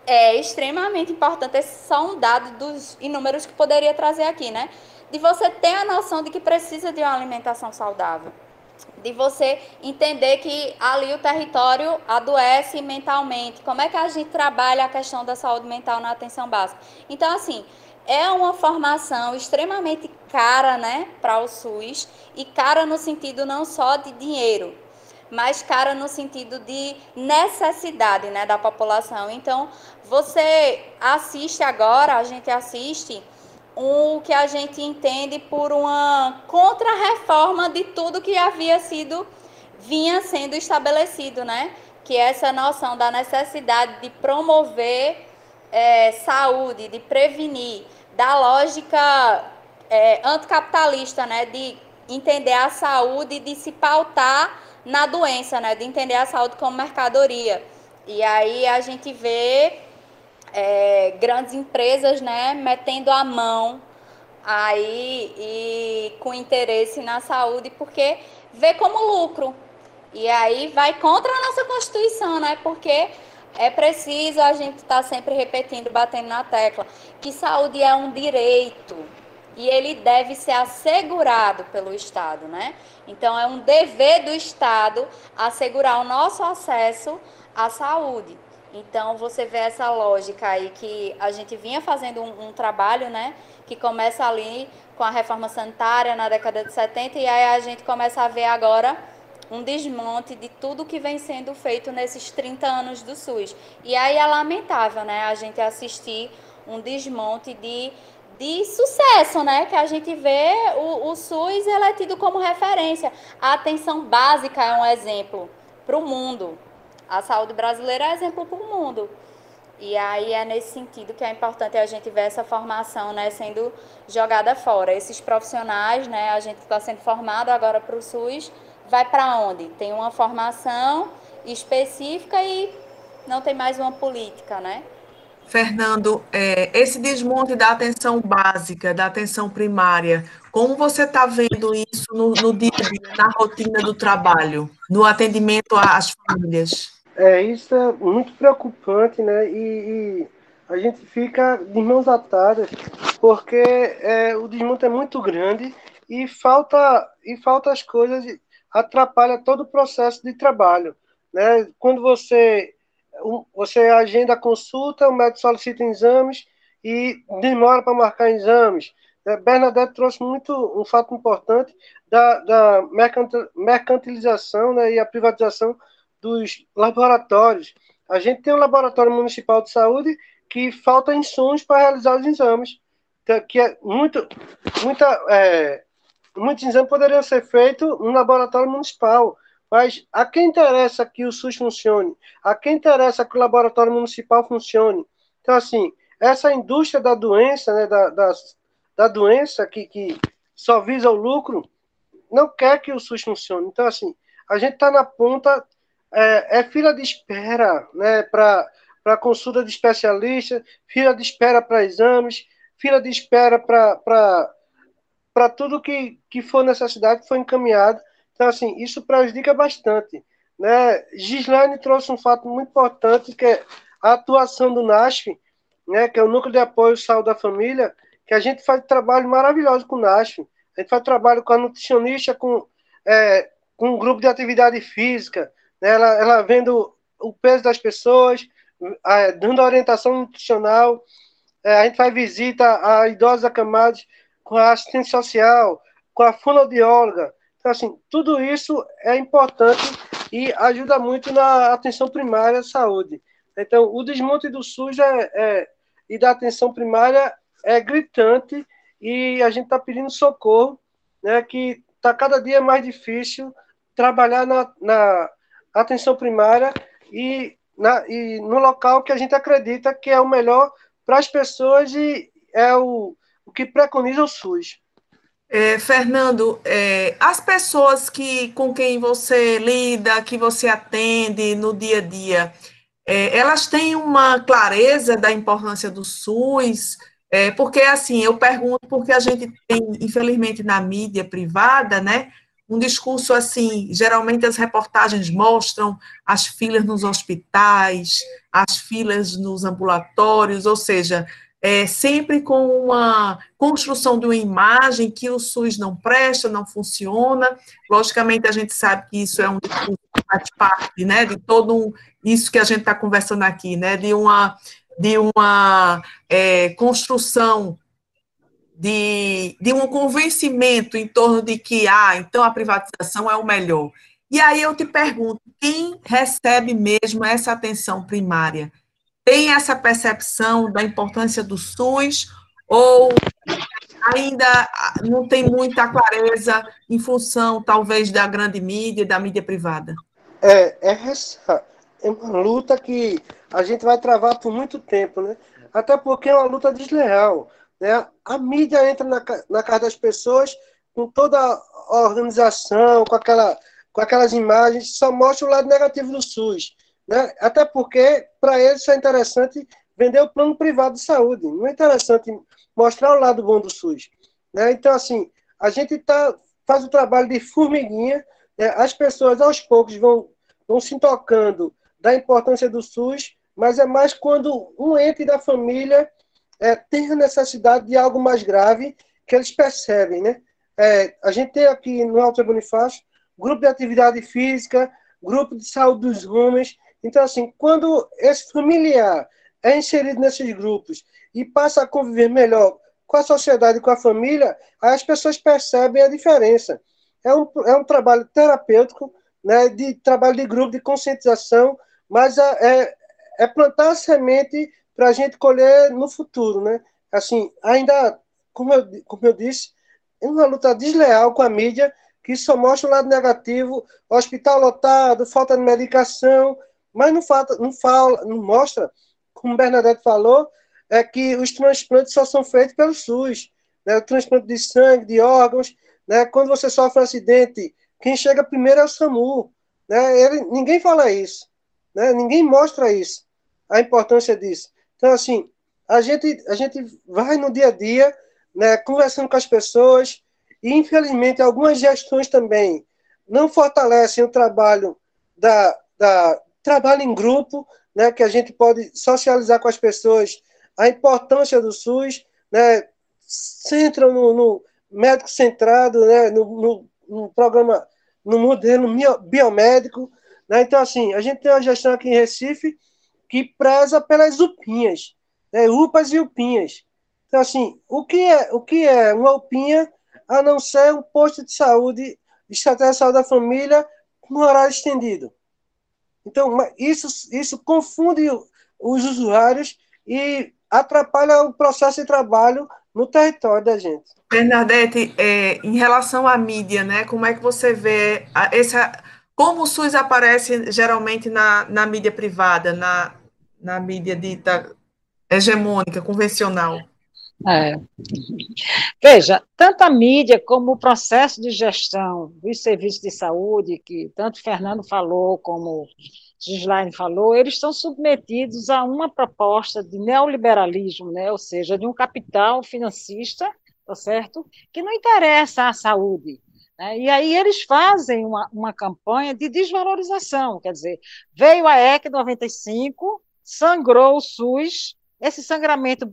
É extremamente importante, esse só um dado dos inúmeros que poderia trazer aqui, né? de você ter a noção de que precisa de uma alimentação saudável. De você entender que ali o território adoece mentalmente. Como é que a gente trabalha a questão da saúde mental na atenção básica? Então, assim, é uma formação extremamente cara, né, para o SUS e cara no sentido não só de dinheiro, mas cara no sentido de necessidade, né, da população. Então, você assiste agora, a gente assiste o que a gente entende por uma contra-reforma de tudo que havia sido, vinha sendo estabelecido, né? Que é essa noção da necessidade de promover é, saúde, de prevenir, da lógica é, anticapitalista, né? De entender a saúde de se pautar na doença, né? De entender a saúde como mercadoria. E aí a gente vê é, grandes empresas, né, metendo a mão aí e com interesse na saúde, porque vê como lucro. E aí vai contra a nossa Constituição, né? Porque é preciso a gente estar tá sempre repetindo, batendo na tecla, que saúde é um direito e ele deve ser assegurado pelo Estado, né? Então é um dever do Estado assegurar o nosso acesso à saúde. Então, você vê essa lógica aí que a gente vinha fazendo um, um, trabalho, né? Que começa ali com a reforma sanitária na década de 70 e aí a gente começa a ver agora um desmonte de tudo que vem sendo feito nesses 30 anos do SUS. E aí é lamentável, né? A gente assistir um desmonte de, de sucesso, né? Que a gente vê o, o SUS ele é tido como referência. A atenção básica é um exemplo para o mundo. A saúde brasileira é exemplo para o mundo. E aí é nesse sentido que é importante a gente ver essa formação né, sendo jogada fora. Esses profissionais, né, a gente está sendo formado agora para o SUS, vai para onde? Tem uma formação específica e não tem mais uma política, né? Fernando, é, esse desmonte da atenção básica, da atenção primária, como você está vendo isso no, no dia a dia, na rotina do trabalho, no atendimento às famílias? É, isso é muito preocupante, né? E, e a gente fica de mãos atadas, porque é, o desmonte é muito grande e falta, e falta as coisas atrapalha todo o processo de trabalho. Né? Quando você, você agenda a consulta, o médico solicita exames e demora para marcar exames. É, Bernadette trouxe muito um fato importante da, da mercantilização né, e a privatização dos laboratórios. A gente tem um laboratório municipal de saúde que falta insumos para realizar os exames, que é muito, muita, é, muitos exames poderiam ser feitos no laboratório municipal, mas a quem interessa que o SUS funcione? A quem interessa que o laboratório municipal funcione? Então, assim, essa indústria da doença, né, da, da, da doença que, que só visa o lucro, não quer que o SUS funcione. Então, assim, a gente está na ponta, é, é, fila de espera né, para consulta de especialista, fila de espera para exames, fila de espera para tudo que, que for necessidade, que foi encaminhado. Então, assim, isso prejudica bastante. Né? Gislaine trouxe um fato muito importante, que é a atuação do NASF, né, que é o Núcleo de Apoio Saúde da Família, que a gente faz trabalho maravilhoso com o NASF. A gente faz trabalho com a nutricionista, com, é, com um grupo de atividade física, ela, ela vendo o peso das pessoas, é, dando orientação nutricional. É, a gente faz visita a idosos acamados com a assistente social, com a fonoaudióloga. Então, assim, tudo isso é importante e ajuda muito na atenção primária à saúde. Então, o desmonte do SUS é, é e da atenção primária é gritante e a gente está pedindo socorro, né, que está cada dia mais difícil trabalhar na, na atenção primária e, na, e no local que a gente acredita que é o melhor para as pessoas e é o, o que preconiza o SUS. É, Fernando, é, as pessoas que com quem você lida, que você atende no dia a dia, é, elas têm uma clareza da importância do SUS, é, porque assim, eu pergunto porque a gente tem, infelizmente, na mídia privada, né, um discurso assim, geralmente as reportagens mostram as filas nos hospitais, as filas nos ambulatórios, ou seja, é, sempre com uma construção de uma imagem que o SUS não presta, não funciona. Logicamente, a gente sabe que isso é um discurso que faz parte né, de todo um, isso que a gente está conversando aqui, né, de uma, de uma é, construção de, de um convencimento em torno de que, ah, então a privatização é o melhor. E aí eu te pergunto, quem recebe mesmo essa atenção primária? Tem essa percepção da importância do SUS ou ainda não tem muita clareza em função, talvez, da grande mídia e da mídia privada? É, é essa é uma luta que a gente vai travar por muito tempo, né? Até porque é uma luta desleal. Né? A mídia entra na, na casa das pessoas com toda a organização, com, aquela, com aquelas imagens, só mostra o lado negativo do SUS. Né? Até porque, para eles, é interessante vender o plano privado de saúde. Não é interessante mostrar o lado bom do SUS. Né? Então, assim, a gente tá, faz o trabalho de formiguinha, né? as pessoas aos poucos vão, vão se tocando da importância do SUS, mas é mais quando um ente da família é, tem a necessidade de algo mais grave que eles percebem, né? É, a gente tem aqui no Alto Bonifácio grupo de atividade física, grupo de saúde dos homens. Então, assim, quando esse familiar é inserido nesses grupos e passa a conviver melhor com a sociedade, com a família, aí as pessoas percebem a diferença. É um, é um trabalho terapêutico, né, de trabalho de grupo, de conscientização, mas é, é, é plantar a semente para a gente colher no futuro, né? Assim, ainda, como eu, como eu disse, é uma luta desleal com a mídia, que só mostra o lado negativo, hospital lotado, falta de medicação, mas não, falta, não, fala, não mostra, como o Bernadette falou, é que os transplantes só são feitos pelo SUS. Né? O transplante de sangue, de órgãos, né? quando você sofre um acidente, quem chega primeiro é o SAMU. Né? Ele, ninguém fala isso, né? ninguém mostra isso, a importância disso. Então, assim, a gente, a gente vai no dia a dia, né, conversando com as pessoas, e infelizmente algumas gestões também não fortalecem o trabalho da, da trabalho em grupo, né, que a gente pode socializar com as pessoas a importância do SUS, né, centram no, no médico centrado, né, no, no, no programa no modelo biomédico. Né? Então, assim, a gente tem uma gestão aqui em Recife que preza pelas UPinhas, né? UPAs e UPinhas. Então, assim, o que é, o que é uma UPinha a não ser um posto de saúde, estratégia de saúde da família, com horário estendido? Então, isso, isso confunde os usuários e atrapalha o processo de trabalho no território da gente. Bernadette, é, em relação à mídia, né, como é que você vê a, essa, como o SUS aparece geralmente na, na mídia privada, na, na mídia dita hegemônica, convencional? É. Veja, tanto a mídia como o processo de gestão dos serviços de saúde, que tanto Fernando falou como Gislaine falou, eles estão submetidos a uma proposta de neoliberalismo, né? ou seja, de um capital financista, tá certo? que não interessa à saúde. Né? E aí eles fazem uma, uma campanha de desvalorização, quer dizer, veio a EC 95, sangrou o SUS, esse sangramento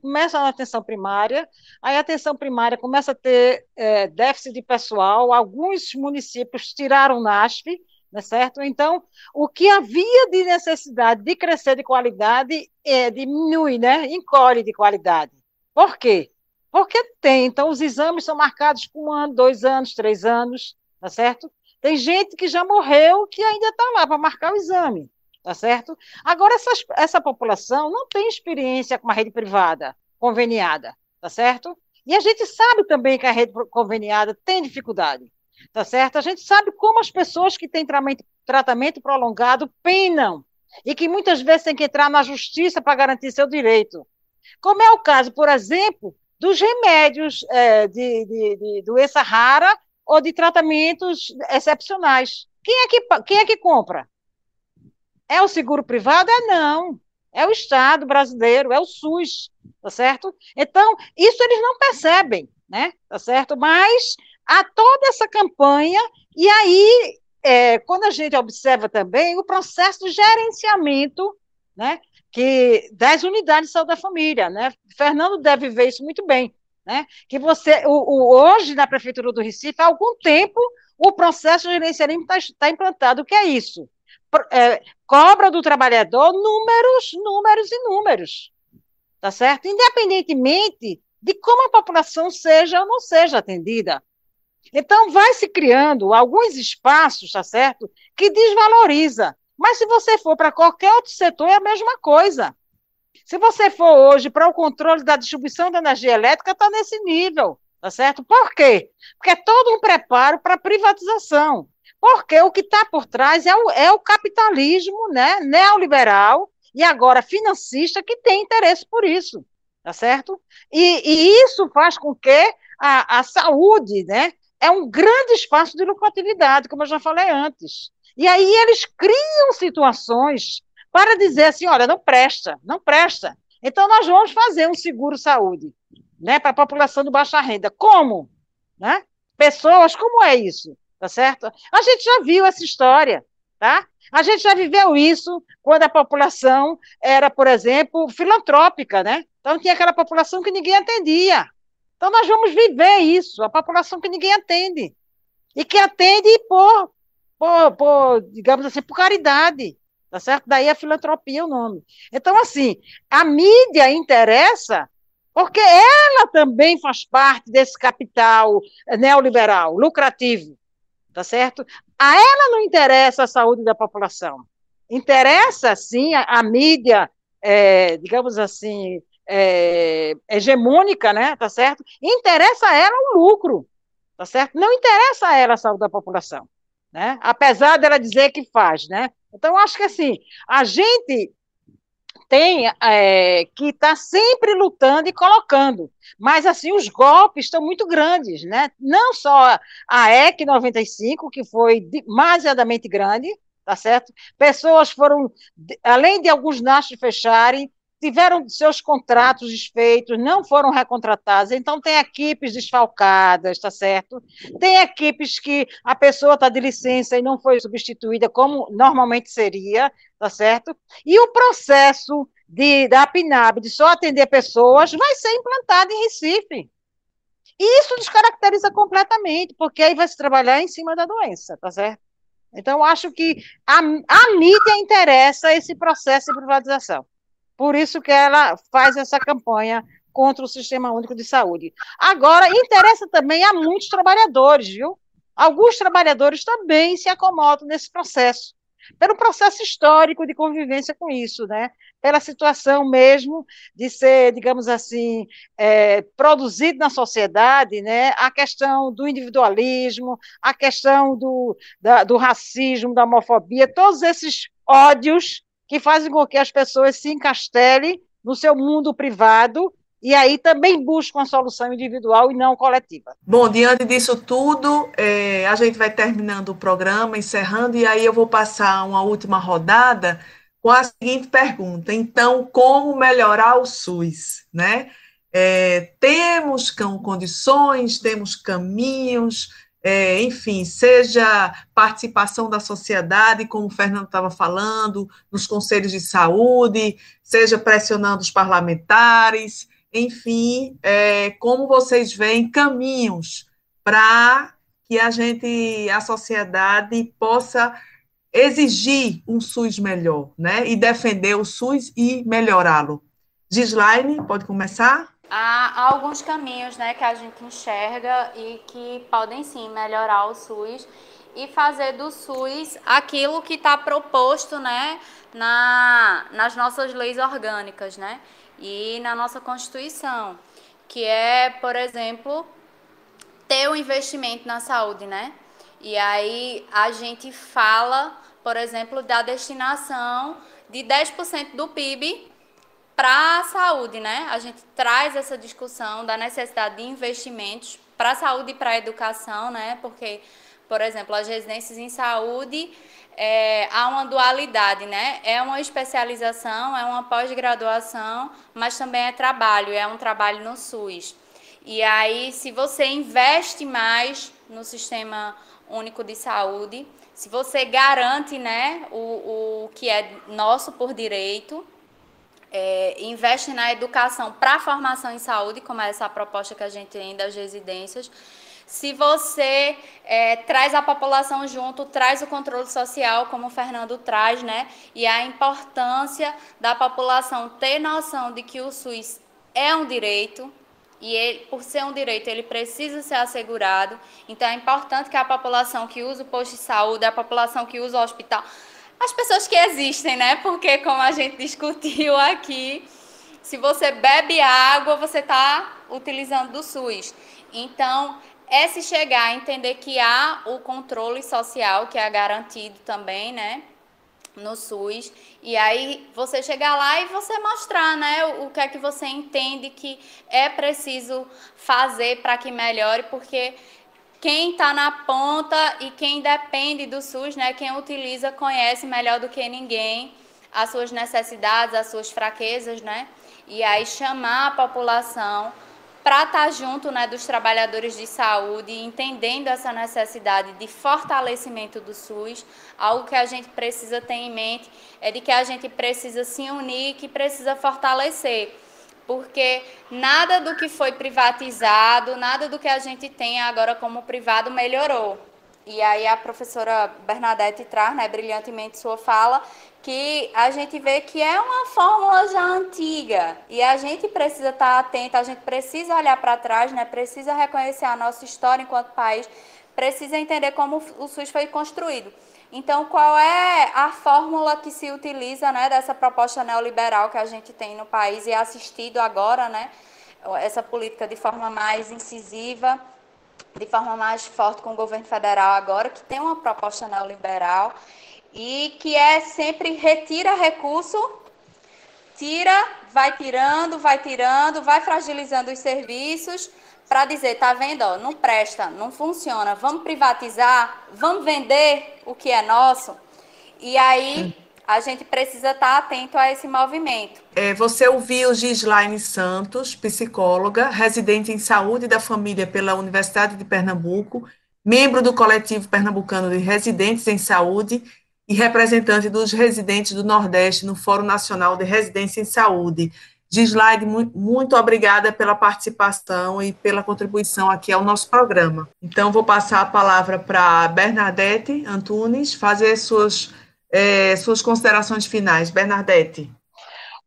começa na atenção primária, aí a atenção primária começa a ter é, déficit de pessoal, alguns municípios tiraram o NASF, não é certo? Então, o que havia de necessidade de crescer de qualidade é, diminui, né? encolhe de qualidade. Por quê? Porque tem, então os exames são marcados com um ano, dois anos, três anos, tá certo? Tem gente que já morreu que ainda está lá para marcar o exame, tá certo? Agora, essas, essa população não tem experiência com a rede privada conveniada, tá certo? E a gente sabe também que a rede conveniada tem dificuldade tá certo? A gente sabe como as pessoas que têm tratamento, tratamento prolongado penam e que muitas vezes têm que entrar na justiça para garantir seu direito. Como é o caso, por exemplo, dos remédios é, de, de, de doença rara ou de tratamentos excepcionais. Quem é que, quem é que compra? É o seguro privado? É não. É o Estado brasileiro, é o SUS, tá certo? Então, isso eles não percebem, né? Tá certo? Mas há toda essa campanha, e aí, é, quando a gente observa também o processo de gerenciamento né, que, das unidades de saúde da família, né? Fernando deve ver isso muito bem, né? Que você, o, o hoje, na Prefeitura do Recife, há algum tempo, o processo de gerenciamento está tá implantado. O que é isso? É, cobra do trabalhador números, números e números, tá certo? Independentemente de como a população seja ou não seja atendida. Então, vai se criando alguns espaços, tá certo? Que desvaloriza. Mas se você for para qualquer outro setor, é a mesma coisa. Se você for hoje para o controle da distribuição da energia elétrica, está nesse nível, tá certo? Por quê? Porque é todo um preparo para privatização. Porque o que está por trás é o, é o capitalismo né, neoliberal e agora financista que tem interesse por isso, tá certo? E, e isso faz com que a, a saúde, né, é um grande espaço de lucratividade, como eu já falei antes. E aí eles criam situações para dizer assim, olha, não presta, não presta. Então nós vamos fazer um seguro saúde, né, para a população de baixa renda. Como? Né? Pessoas, como é isso? Tá certo? A gente já viu essa história, tá? A gente já viveu isso quando a população era, por exemplo, filantrópica, né? Então tinha aquela população que ninguém atendia. Então, nós vamos viver isso, a população que ninguém atende. E que atende por, por, por digamos assim, por caridade. Tá certo? Daí a filantropia é o nome. Então, assim, a mídia interessa porque ela também faz parte desse capital neoliberal, lucrativo. Tá certo? A ela não interessa a saúde da população. Interessa, sim, a, a mídia, é, digamos assim, é, hegemônica, né, tá certo? Interessa a ela o lucro, tá certo? Não interessa a ela a saúde da população, né? Apesar dela dizer que faz, né? Então, acho que assim, a gente tem é, que estar tá sempre lutando e colocando, mas assim, os golpes estão muito grandes, né? Não só a EC 95, que foi demasiadamente grande, tá certo? Pessoas foram, além de alguns nascos fecharem, tiveram seus contratos desfeitos, não foram recontratados, então tem equipes desfalcadas, tá certo? Tem equipes que a pessoa está de licença e não foi substituída como normalmente seria, tá certo? E o processo de, da PNAB de só atender pessoas vai ser implantado em Recife. E isso descaracteriza completamente, porque aí vai se trabalhar em cima da doença, tá certo? Então, acho que a, a mídia interessa esse processo de privatização. Por isso que ela faz essa campanha contra o Sistema Único de Saúde. Agora, interessa também a muitos trabalhadores, viu? Alguns trabalhadores também se acomodam nesse processo pelo processo histórico de convivência com isso, né? pela situação mesmo de ser, digamos assim, é, produzido na sociedade, né? a questão do individualismo, a questão do, da, do racismo, da homofobia, todos esses ódios que fazem com que as pessoas se encastelem no seu mundo privado e aí também busca uma solução individual e não coletiva. Bom, diante disso tudo, é, a gente vai terminando o programa, encerrando, e aí eu vou passar uma última rodada com a seguinte pergunta: então, como melhorar o SUS? Né? É, temos condições, temos caminhos, é, enfim, seja participação da sociedade, como o Fernando estava falando, nos conselhos de saúde, seja pressionando os parlamentares, enfim, é, como vocês veem caminhos para que a gente, a sociedade, possa exigir um SUS melhor, né? E defender o SUS e melhorá-lo. Gislaine, pode começar? Há alguns caminhos, né, que a gente enxerga e que podem sim melhorar o SUS e fazer do SUS aquilo que está proposto, né, na, nas nossas leis orgânicas, né? e na nossa Constituição, que é, por exemplo, ter o um investimento na saúde, né? E aí a gente fala, por exemplo, da destinação de 10% do PIB para a saúde, né? A gente traz essa discussão da necessidade de investimentos para a saúde e para a educação, né? Porque, por exemplo, as residências em saúde é, há uma dualidade, né? É uma especialização, é uma pós-graduação, mas também é trabalho, é um trabalho no SUS. E aí, se você investe mais no sistema único de saúde, se você garante, né, o, o que é nosso por direito, é, investe na educação para a formação em saúde, como é essa proposta que a gente tem das residências, se você é, traz a população junto, traz o controle social, como o Fernando traz, né? E a importância da população ter noção de que o SUS é um direito, e ele, por ser um direito, ele precisa ser assegurado. Então, é importante que a população que usa o posto de saúde, a população que usa o hospital, as pessoas que existem, né? Porque, como a gente discutiu aqui, se você bebe água, você está utilizando do SUS. Então, é se chegar a entender que há o controle social, que é garantido também, né? No SUS, e aí você chegar lá e você mostrar, né, o que é que você entende que é preciso fazer para que melhore, porque quem está na ponta e quem depende do SUS, né, quem utiliza, conhece melhor do que ninguém as suas necessidades, as suas fraquezas, né? E aí chamar a população para estar tá junto né, dos trabalhadores de saúde, entendendo essa necessidade de fortalecimento do SUS, algo que a gente precisa ter em mente é de que a gente precisa se unir, que precisa fortalecer, porque nada do que foi privatizado, nada do que a gente tem agora como privado melhorou. E aí a professora Bernadette traz, né, brilhantemente sua fala, que a gente vê que é uma fórmula já antiga e a gente precisa estar atento, a gente precisa olhar para trás, né? Precisa reconhecer a nossa história enquanto país, precisa entender como o SUS foi construído. Então, qual é a fórmula que se utiliza, né, dessa proposta neoliberal que a gente tem no país e é assistido agora, né? Essa política de forma mais incisiva, de forma mais forte com o governo federal agora, que tem uma proposta neoliberal e que é sempre retira recurso, tira, vai tirando, vai tirando, vai fragilizando os serviços para dizer, tá vendo, ó, não presta, não funciona, vamos privatizar, vamos vender o que é nosso. E aí a gente precisa estar tá atento a esse movimento. É, você ouviu Gislaine Santos, psicóloga, residente em saúde da família pela Universidade de Pernambuco, membro do coletivo pernambucano de residentes em saúde e representante dos residentes do Nordeste no Fórum Nacional de Residência em Saúde. Gislaide, muito obrigada pela participação e pela contribuição aqui ao nosso programa. Então, vou passar a palavra para Bernadette Antunes fazer suas, é, suas considerações finais. Bernadette.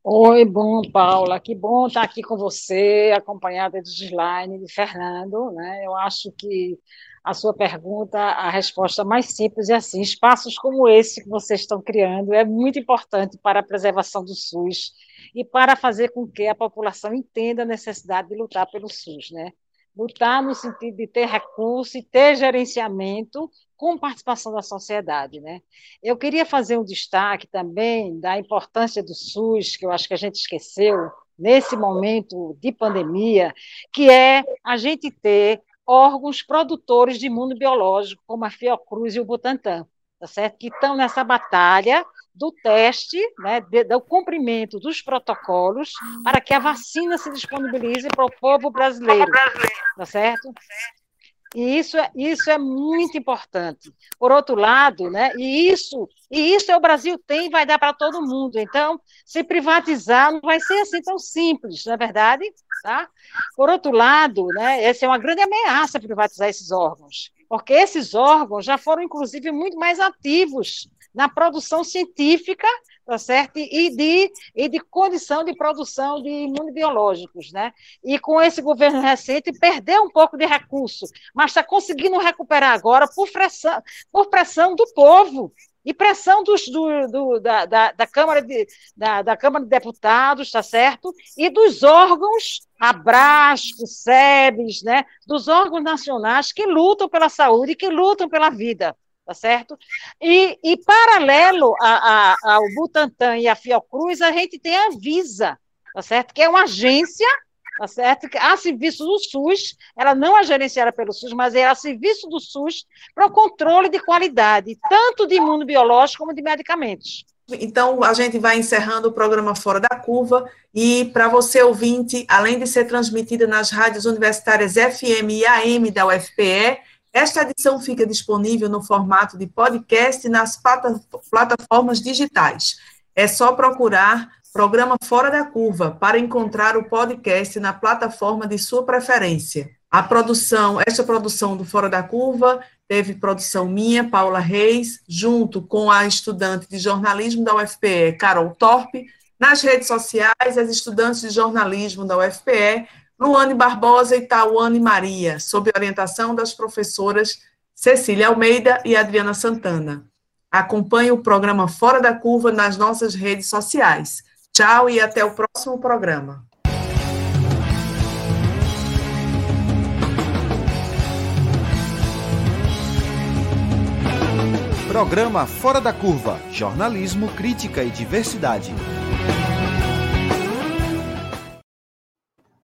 Oi, bom, Paula, que bom estar aqui com você, acompanhada de Gislaine e de Fernando. Né? Eu acho que a sua pergunta, a resposta mais simples é assim: espaços como esse que vocês estão criando é muito importante para a preservação do SUS e para fazer com que a população entenda a necessidade de lutar pelo SUS, né? Lutar no sentido de ter recurso e ter gerenciamento com participação da sociedade, né? Eu queria fazer um destaque também da importância do SUS, que eu acho que a gente esqueceu nesse momento de pandemia, que é a gente ter órgãos produtores de mundo biológico, como a Fiocruz e o Butantan, tá certo? que estão nessa batalha do teste, né, de, do cumprimento dos protocolos para que a vacina se disponibilize para o povo brasileiro, tá certo? E isso é, isso é muito importante. Por outro lado, né, e isso, e isso é o Brasil tem, vai dar para todo mundo. Então, se privatizar não vai ser assim tão simples, não é verdade? Tá? Por outro lado, né, essa é uma grande ameaça privatizar esses órgãos, porque esses órgãos já foram, inclusive, muito mais ativos na produção científica, tá certo? E de, e de condição de produção de imunobiológicos, né? E com esse governo recente perdeu um pouco de recurso, mas está conseguindo recuperar agora por pressão, por pressão do povo, e pressão dos, do, do, da, da, da, Câmara de, da, da, Câmara de Deputados, tá certo? E dos órgãos, Abrasco, SEBS, né? Dos órgãos nacionais que lutam pela saúde, que lutam pela vida tá certo? E, e paralelo a, a, ao Butantan e à Fiocruz, a gente tem a Visa, tá certo? Que é uma agência, tá certo? A serviço do SUS, ela não é gerenciada pelo SUS, mas é a serviço do SUS para o controle de qualidade, tanto de imunobiológico como de medicamentos. Então, a gente vai encerrando o programa Fora da Curva. E para você, ouvinte, além de ser transmitida nas rádios universitárias FM e AM da UFPE, esta edição fica disponível no formato de podcast nas plataformas digitais. É só procurar Programa Fora da Curva para encontrar o podcast na plataforma de sua preferência. A produção, esta produção do Fora da Curva teve produção minha, Paula Reis, junto com a estudante de jornalismo da UFPE, Carol Torpe. Nas redes sociais, as estudantes de jornalismo da UFPE Luane Barbosa e Tauane Maria, sob orientação das professoras Cecília Almeida e Adriana Santana. Acompanhe o programa Fora da Curva nas nossas redes sociais. Tchau e até o próximo programa. Programa Fora da Curva Jornalismo, Crítica e Diversidade.